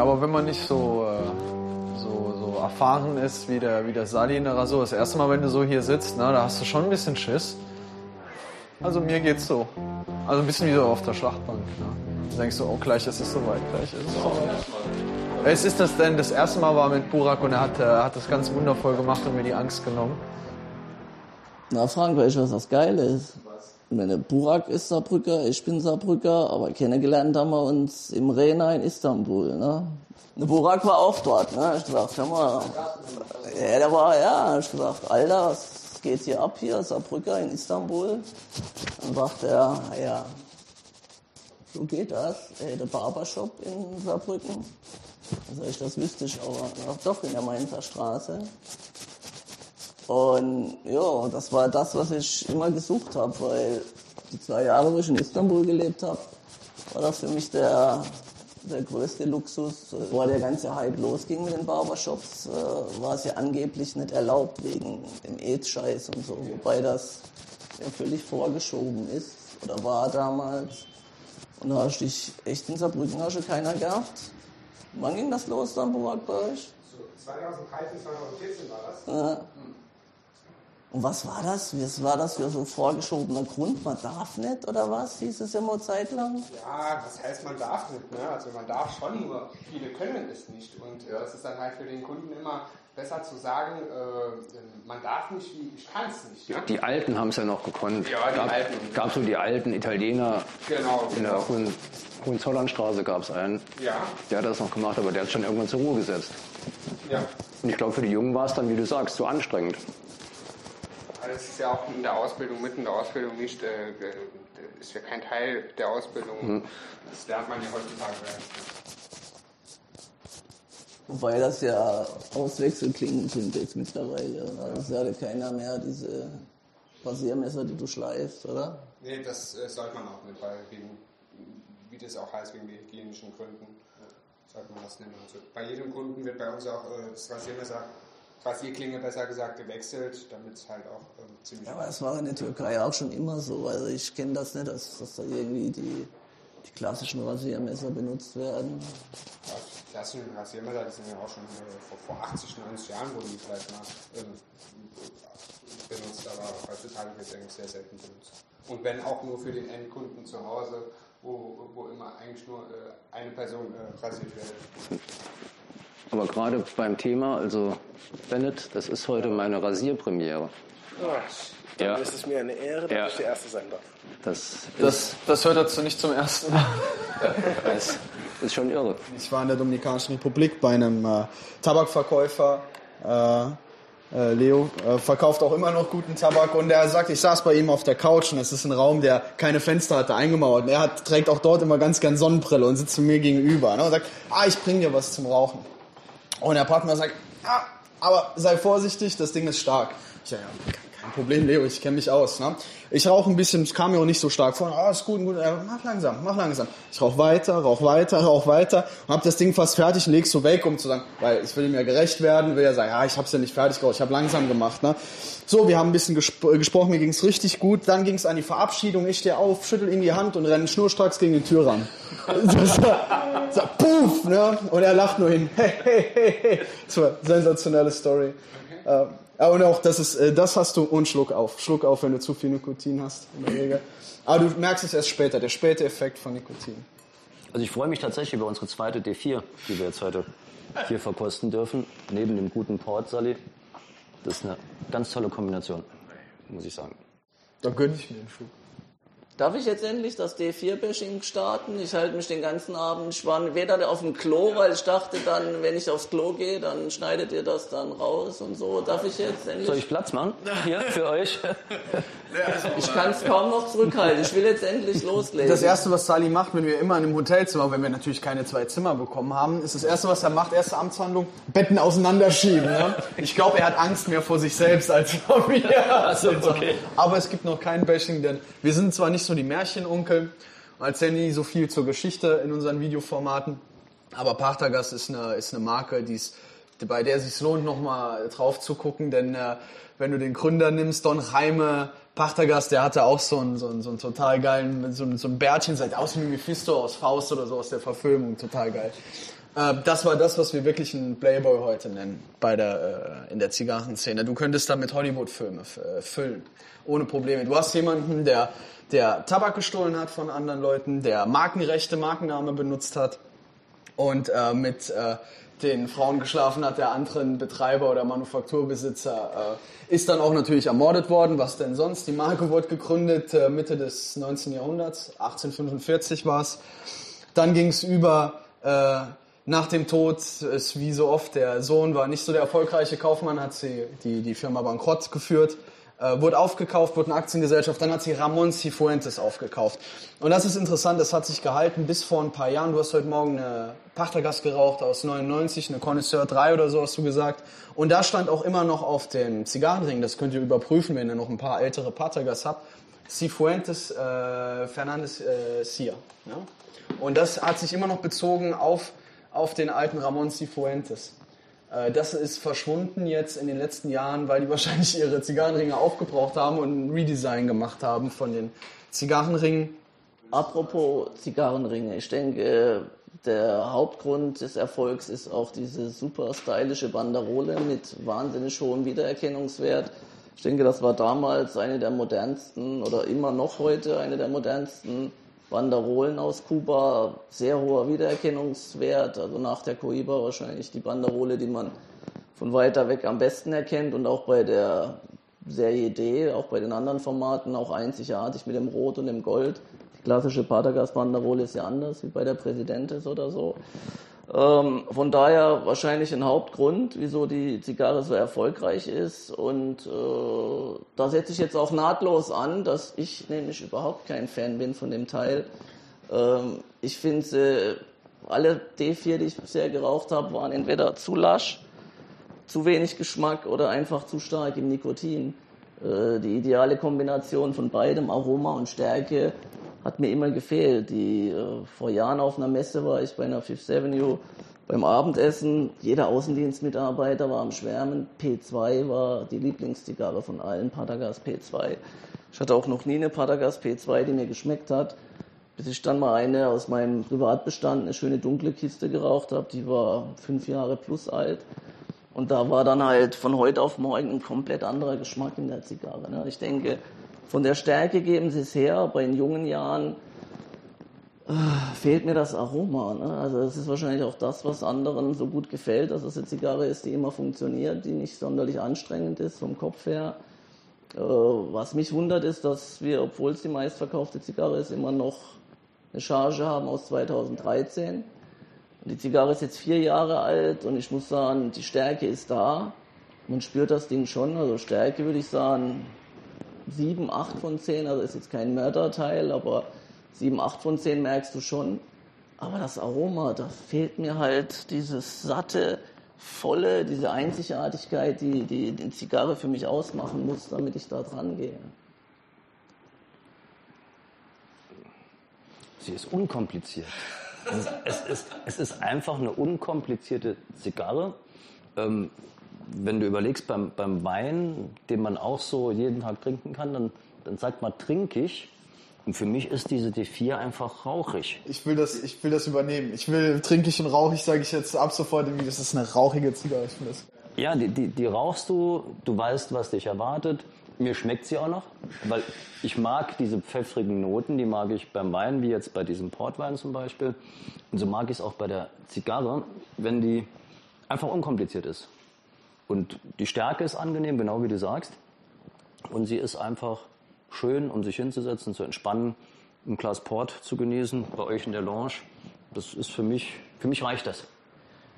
Ja, aber wenn man nicht so, äh, so, so erfahren ist wie der, wie der Sali in der Rasur, das erste Mal, wenn du so hier sitzt, na, da hast du schon ein bisschen Schiss. Also mir geht's so. Also ein bisschen wie so auf der Schlachtbank. Ne? Da denkst du, oh, gleich ist es soweit, gleich ist es soweit. Es ist das denn, das erste Mal war mit Burak und er hat, er hat das ganz wundervoll gemacht und mir die Angst genommen. Na, Frank, weißt du, was das Geile ist? Meine Burak ist Saarbrücker, ich bin Saarbrücker, aber kennengelernt haben wir uns im Rena in Istanbul. Ne? Burak war auch dort. Ne? Ich dachte, hör mal, ja, der war, ja, ich dachte, Alter, was geht hier ab hier, Saarbrücker in Istanbul? Dann dachte er, ja, so geht das. Ey, der Barbershop in Saarbrücken. Also ich, das wüsste ich aber doch in der Mainzer Straße. Und ja, das war das, was ich immer gesucht habe, weil die zwei Jahre, wo ich in Istanbul gelebt habe, war das für mich der, der größte Luxus. Bevor der ganze Hype losging mit den Barbershops, äh, war es ja angeblich nicht erlaubt wegen dem AIDS-Scheiß und so, wobei das ja völlig vorgeschoben ist oder war damals. Und da hast du dich echt in Saarbrücken hast du keiner gehabt. Wann ging das los dann, Burak, bei euch? So 2013, 2014 war das. Ja. Und was war das? Was war das für so ein vorgeschobener Grund? Man darf nicht oder was? Hieß es immer zeitlang? Ja, das heißt, man darf nicht. Ne? Also man darf schon, nur viele können es nicht. Und äh, das ist dann halt für den Kunden immer besser zu sagen, äh, man darf nicht, wie ich kann es nicht. Ja, die Alten haben es ja noch gekonnt. Ja, die gab, Alten. gab so die alten Italiener. Genau, In der genau. Hohen, Hohenzollernstraße gab es einen. Ja, Der hat das noch gemacht, aber der hat schon irgendwann zur Ruhe gesetzt. ja. Und ich glaube, für die Jungen war es dann, wie du sagst, zu anstrengend. Also es ist ja auch in der Ausbildung, mitten in der Ausbildung nicht, äh, äh, ist ja kein Teil der Ausbildung. Das lernt man ja heutzutage. Wobei das ja Auswechselklingen sind jetzt mittlerweile. Oder? Das ist ja keiner mehr diese Rasiermesser, die du schleifst, oder? Nee, das äh, sollte man auch nicht, weil wegen, wie das auch heißt, wegen hygienischen Gründen, sollte man das nehmen. Also bei jedem Kunden wird bei uns auch äh, das Rasiermesser, Rasierklinge besser gesagt, gewechselt, damit es halt auch ähm, ziemlich Ja, aber es war in der Türkei auch schon immer so. Also ich kenne das nicht, dass, dass da irgendwie die, die klassischen Rasiermesser benutzt werden. Ja, die klassischen Rasiermesser, die sind ja auch schon äh, vor, vor 80, 90 Jahren wurden die vielleicht mal ähm, benutzt, aber heutzutage wird es eigentlich sehr selten benutzt. Und wenn auch nur für den Endkunden zu Hause, wo, wo immer eigentlich nur äh, eine Person äh, rasiert wird. Aber gerade beim Thema, also Bennett, das ist heute meine Rasierpremiere. Dann Ja. ist es mir eine Ehre, dass Ja. ich der Erste sein darf. Das Das, das hört dazu nicht zum ersten Mal. ist, ist schon irre. Ich war in der Dominikanischen Republik bei einem äh, Tabakverkäufer. Äh, äh, Leo äh, verkauft auch immer noch guten Tabak und er sagt, ich saß bei ihm auf der Couch und es ist ein Raum, der keine Fenster hatte, eingemauert. Und er hat, trägt auch dort immer ganz gern Sonnenbrille und sitzt zu mir gegenüber ne, und sagt, ah, ich bring dir was zum Rauchen. Und der Partner sagt, ah, aber sei vorsichtig, das Ding ist stark. Ich sag, ja, kein Problem, Leo, ich kenne mich aus. Ne? Ich rauche ein bisschen, es kam mir auch nicht so stark vor. Ah, ist gut, gut. Mach langsam, mach langsam. Ich rauche weiter, rauch weiter, rauch weiter und hab das Ding fast fertig leg's so weg, um zu sagen, weil ich will ihm ja gerecht werden, will ja sagen, ja, ich hab's ja nicht fertig geraucht, ich habe langsam gemacht. Ne? So, wir haben ein bisschen gespro gesprochen, mir ging's richtig gut. Dann ging's an die Verabschiedung. Ich stehe auf, schüttel ihm die Hand und renne schnurstracks gegen die Tür ran. so, so, puff, ne? Und er lacht nur hin. Hey, hey, hey, hey. Eine sensationelle Story. Äh, ja, und auch, das ist, äh, das hast du und Schluck auf. Schluck auf, wenn du zu viel Nikotin hast, in der Regel. Aber du merkst es erst später, der späte Effekt von Nikotin. Also ich freue mich tatsächlich über unsere zweite D4, die wir jetzt heute hier verkosten dürfen. Neben dem guten Port, Sally. Das ist eine ganz tolle Kombination, muss ich sagen. Da gönn ich mir den Schluck. Darf ich jetzt endlich das D4-Bashing starten? Ich halte mich den ganzen Abend, ich war weder auf dem Klo, weil ich dachte dann, wenn ich aufs Klo gehe, dann schneidet ihr das dann raus und so. Darf ich jetzt endlich? Soll ich Platz machen? Hier, für euch? Ich kann es kaum noch zurückhalten. Ich will jetzt endlich loslegen. Das erste, was Sali macht, wenn wir immer in einem Hotelzimmer, wenn wir natürlich keine zwei Zimmer bekommen haben, ist das erste, was er macht, erste Amtshandlung, Betten auseinanderschieben. Ne? Ich glaube, er hat Angst mehr vor sich selbst als vor mir. Also, okay. Aber es gibt noch kein Bashing, denn wir sind zwar nicht so die Märchenonkel, und erzählen nie so viel zur Geschichte in unseren Videoformaten, aber Pachtergast ist eine, ist eine Marke, die ist, bei der es sich lohnt, nochmal drauf zu gucken, denn äh, wenn du den Gründer nimmst, Don Jaime Pachtergast, der hatte auch so einen, so einen, so einen total geilen, so ein, so Bärtchen, sieht aus wie Mephisto aus Faust oder so aus der Verfilmung, total geil. Äh, das war das, was wir wirklich einen Playboy heute nennen bei der, äh, in der Zigarrenszene. Du könntest damit Hollywood-Filme äh, füllen, ohne Probleme. Du hast jemanden, der, der Tabak gestohlen hat von anderen Leuten, der Markenrechte, Markenname benutzt hat und äh, mit äh, den Frauen geschlafen hat, der anderen Betreiber oder Manufakturbesitzer äh, ist dann auch natürlich ermordet worden. Was denn sonst? Die Marke wurde gegründet äh, Mitte des 19. Jahrhunderts, 1845 war es. Dann ging es über äh, nach dem Tod ist wie so oft, der Sohn war nicht so der erfolgreiche Kaufmann, hat sie die, die Firma bankrott geführt, äh, wurde aufgekauft, wurde eine Aktiengesellschaft, dann hat sie Ramon Cifuentes aufgekauft. Und das ist interessant, das hat sich gehalten bis vor ein paar Jahren. Du hast heute Morgen eine Pachtergast geraucht aus 99, eine Connoisseur 3 oder so hast du gesagt. Und da stand auch immer noch auf dem Zigarrenring, das könnt ihr überprüfen, wenn ihr noch ein paar ältere Pachtergas habt, Cifuentes äh, Fernandes äh, Cia. Ja? Und das hat sich immer noch bezogen auf auf den alten Ramon Cifuentes. Äh, das ist verschwunden jetzt in den letzten Jahren, weil die wahrscheinlich ihre Zigarrenringe aufgebraucht haben und ein Redesign gemacht haben von den Zigarrenringen. Apropos Zigarrenringe, ich denke, der Hauptgrund des Erfolgs ist auch diese super stylische Banderole mit wahnsinnig hohem Wiedererkennungswert. Ich denke, das war damals eine der modernsten oder immer noch heute eine der modernsten Banderolen aus Kuba, sehr hoher Wiedererkennungswert, also nach der Coiba wahrscheinlich die Banderole, die man von weiter weg am besten erkennt und auch bei der Serie D, auch bei den anderen Formaten auch einzigartig mit dem Rot und dem Gold. Die klassische Patergas-Banderole ist ja anders, wie bei der Präsidentis oder so. Ähm, von daher wahrscheinlich ein Hauptgrund, wieso die Zigarre so erfolgreich ist. Und äh, da setze ich jetzt auch nahtlos an, dass ich nämlich überhaupt kein Fan bin von dem Teil. Ähm, ich finde, alle D4, die ich bisher geraucht habe, waren entweder zu lasch, zu wenig Geschmack oder einfach zu stark im Nikotin. Äh, die ideale Kombination von beidem, Aroma und Stärke, hat mir immer gefehlt. Die, äh, vor Jahren auf einer Messe war ich bei einer Fifth Avenue beim Abendessen. Jeder Außendienstmitarbeiter war am Schwärmen. P2 war die Lieblingszigarre von allen, Patagas P2. Ich hatte auch noch nie eine Patagas P2, die mir geschmeckt hat, bis ich dann mal eine aus meinem Privatbestand, eine schöne dunkle Kiste geraucht habe. Die war fünf Jahre plus alt. Und da war dann halt von heute auf morgen ein komplett anderer Geschmack in der Zigarre. Ne? Ich denke, von der Stärke geben sie es her, aber in jungen Jahren äh, fehlt mir das Aroma. Ne? Also das ist wahrscheinlich auch das, was anderen so gut gefällt, dass es eine Zigarre ist, die immer funktioniert, die nicht sonderlich anstrengend ist vom Kopf her. Äh, was mich wundert ist, dass wir, obwohl es die meistverkaufte Zigarre ist, immer noch eine Charge haben aus 2013. Und die Zigarre ist jetzt vier Jahre alt und ich muss sagen, die Stärke ist da. Man spürt das Ding schon. Also Stärke würde ich sagen, 7, 8 von 10, also ist jetzt kein Mörderteil, aber 7, 8 von 10 merkst du schon. Aber das Aroma, da fehlt mir halt dieses satte, volle, diese Einzigartigkeit, die, die die Zigarre für mich ausmachen muss, damit ich da dran gehe. Sie ist unkompliziert. Es ist, es ist, einfach eine unkomplizierte Zigarre. Ähm, wenn du überlegst, beim, beim Wein, den man auch so jeden Tag trinken kann, dann, dann sagt man trinkig. Und für mich ist diese D4 einfach rauchig. Ich will das, ich will das übernehmen. Ich will trinkig und rauchig, sage ich jetzt ab sofort irgendwie, das ist eine rauchige Zigarre. Ich das ja, die, die, die rauchst du, du weißt, was dich erwartet. Mir schmeckt sie auch noch, weil ich mag diese pfeffrigen Noten, die mag ich beim Wein, wie jetzt bei diesem Portwein zum Beispiel. Und so mag ich es auch bei der Zigarre, wenn die einfach unkompliziert ist. Und die Stärke ist angenehm, genau wie du sagst. Und sie ist einfach schön, um sich hinzusetzen, zu entspannen, ein Glas Port zu genießen, bei euch in der Lounge. Das ist für mich, für mich reicht das.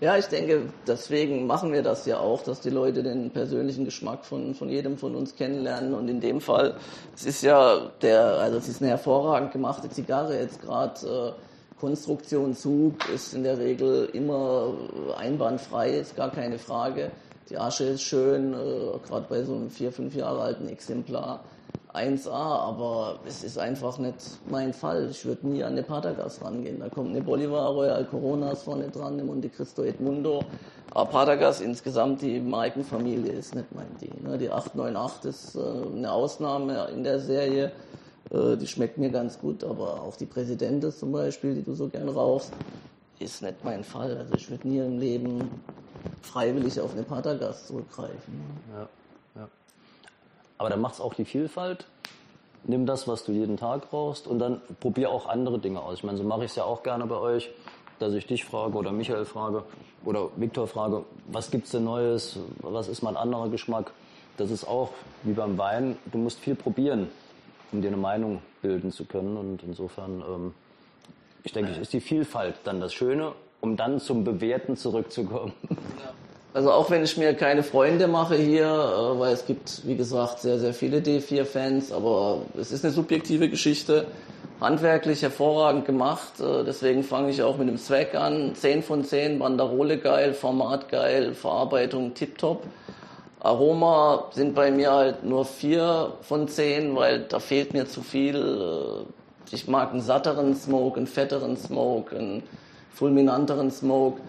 Ja, ich denke, deswegen machen wir das ja auch, dass die Leute den persönlichen Geschmack von, von jedem von uns kennenlernen. Und in dem Fall, es ist ja der, also es ist eine hervorragend gemachte Zigarre jetzt gerade. Äh, Konstruktion Zug ist in der Regel immer einwandfrei, ist gar keine Frage. Die Asche ist schön, äh, gerade bei so einem vier, fünf Jahre alten Exemplar. 1A, aber es ist einfach nicht mein Fall. Ich würde nie an eine Patagas rangehen. Da kommt eine Bolivar Royal Coronas vorne dran, eine Monte Cristo Edmundo. Aber Patagas insgesamt, die Markenfamilie ist nicht mein Ding. Ne? Die 898 ist äh, eine Ausnahme in der Serie. Äh, die schmeckt mir ganz gut, aber auch die Präsidentin zum Beispiel, die du so gern rauchst, ist nicht mein Fall. Also ich würde nie im Leben freiwillig auf eine Patergast zurückgreifen. Ja, ja. Aber dann macht's auch die Vielfalt. Nimm das, was du jeden Tag brauchst und dann probier auch andere Dinge aus. Ich meine, so mache ich es ja auch gerne bei euch, dass ich dich frage oder Michael frage oder Viktor frage, was gibt's denn Neues, was ist mal ein anderer Geschmack. Das ist auch wie beim Wein, du musst viel probieren, um dir eine Meinung bilden zu können und insofern, ähm, ich denke, ist die Vielfalt dann das Schöne, um dann zum Bewerten zurückzukommen. Also auch wenn ich mir keine Freunde mache hier, äh, weil es gibt, wie gesagt, sehr, sehr viele D4-Fans, aber es ist eine subjektive Geschichte. Handwerklich hervorragend gemacht, äh, deswegen fange ich auch mit dem Zweck an. 10 von 10, Banderole geil, Format geil, Verarbeitung tipptopp. Aroma sind bei mir halt nur 4 von 10, weil da fehlt mir zu viel. Äh, Ich mag einen satteren Smoke, einen fetteren Smoke, einen fulminanteren Smoke.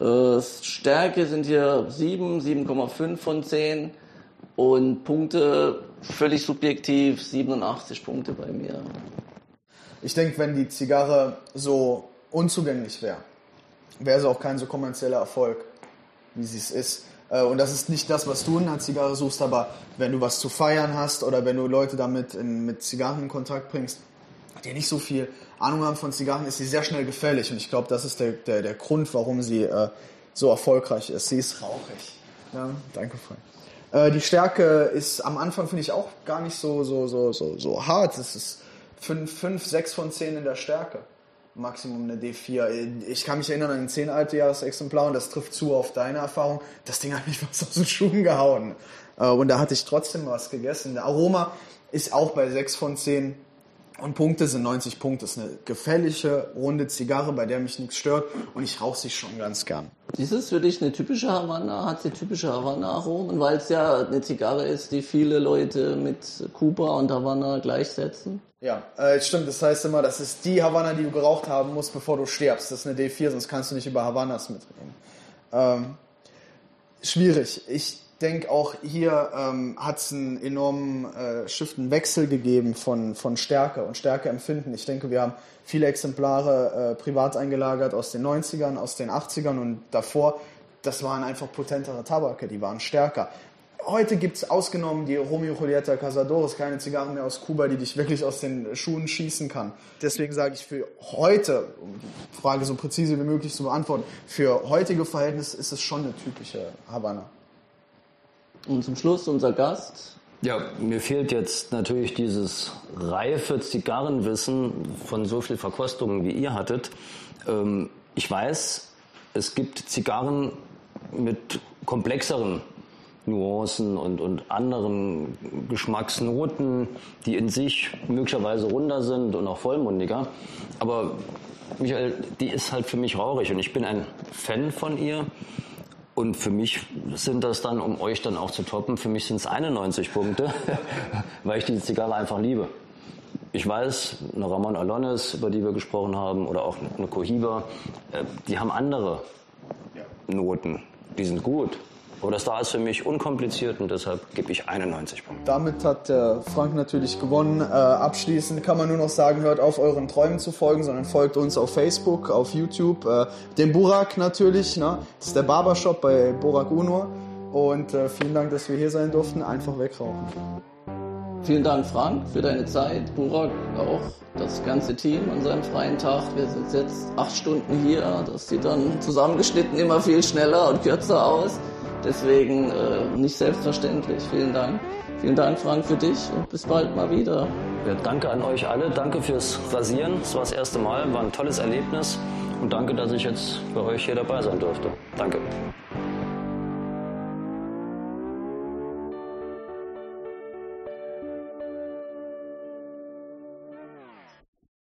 Äh, Stärke sind hier 7, 7,5 von 10 und Punkte völlig subjektiv 87 Punkte bei mir. Ich denke, wenn die Zigarre so unzugänglich wäre, wäre sie auch kein so kommerzieller Erfolg, wie sie es ist. Äh, Und das ist nicht das, was du in einer Zigarre suchst, aber wenn du was zu feiern hast oder wenn du Leute damit in, mit Zigarren in Kontakt bringst, die nicht so viel Ahnung haben von Zigarren, ist sie sehr schnell gefährlich. Und ich glaube, das ist der, der, der Grund, warum sie äh, so erfolgreich ist. Sie ist rauchig. Ja, danke, Frank. Äh, die Stärke ist am Anfang, finde ich, auch gar nicht so, so, so, so, so hart. Es ist 5, 5, 6 von 10 in der Stärke. Maximum eine D4. Ich kann mich erinnern an ein 10 alte Jahresexemplar und das trifft zu auf deine Erfahrung. Das Ding hat mich was aus den Schuhen gehauen. Äh, Und da hatte ich trotzdem was gegessen. Der Aroma ist auch bei 6 von 10 und Punkte sind 90 Punkte. Das ist eine gefällige, runde Zigarre, bei der mich nichts stört und ich rauche sie schon ganz gern. Ist es für dich eine typische Havanna? Hat sie typische Havanna-Aromen? Weil es ja eine Zigarre ist, die viele Leute mit Kuba und Havanna gleichsetzen. Ja, äh, stimmt. Das heißt immer, das ist die Havanna, die du geraucht haben musst, bevor du stirbst. Das ist eine D4, sonst kannst du nicht über Havannas mitreden. Ähm, schwierig. Ich denke auch hier ähm, hat es einen enormen äh, Shift, einen Wechsel gegeben von, von Stärke und Stärkeempfinden. Ich denke, wir haben viele Exemplare äh, privat eingelagert aus den 90ern, aus den 80ern und davor. Das waren einfach potentere Tabake, die waren stärker. Heute gibt es ausgenommen die Romeo Julieta Casadores keine Zigarren mehr aus Kuba, die dich wirklich aus den Schuhen schießen kann. Deswegen sage ich für heute, um die Frage so präzise wie möglich zu beantworten, für heutige Verhältnisse ist es schon eine typische Havanna. Und zum Schluss unser Gast. Ja, mir fehlt jetzt natürlich dieses reife Zigarrenwissen von so viel Verkostungen, wie ihr hattet. Ähm, ich weiß, es gibt Zigarren mit komplexeren Nuancen und, und anderen Geschmacksnoten, die in sich möglicherweise runder sind und auch vollmundiger. Aber Michael, die ist halt für mich rauchig und ich bin ein Fan von ihr. Und für mich sind das dann, um euch dann auch zu toppen, für mich sind es 91 Punkte, weil ich die Zigarre einfach liebe. Ich weiß, eine Ramon Alones, über die wir gesprochen haben, oder auch eine Cohiba, äh, die haben andere Noten. Die sind gut. Aber das da ist für mich unkompliziert und deshalb gebe ich 91 Punkte. Damit hat der Frank natürlich gewonnen. Äh, abschließend kann man nur noch sagen, hört auf, euren Träumen zu folgen, sondern folgt uns auf Facebook, auf YouTube, äh, dem Burak natürlich. Ne? Das ist der Barbershop bei Burak Uno. Und äh, vielen Dank, dass wir hier sein durften. Einfach wegrauchen. Vielen Dank, Frank, für deine Zeit. Burak auch, das ganze Team an seinem freien Tag. Wir sind jetzt acht Stunden hier. Das sieht dann zusammengeschnitten immer viel schneller und kürzer aus. Deswegen äh, nicht selbstverständlich. Vielen Dank. Vielen Dank, Frank, für dich und bis bald mal wieder. Ja, danke an euch alle. Danke fürs Rasieren. Es war das erste Mal, war ein tolles Erlebnis. Und danke, dass ich jetzt bei euch hier dabei sein durfte. Danke.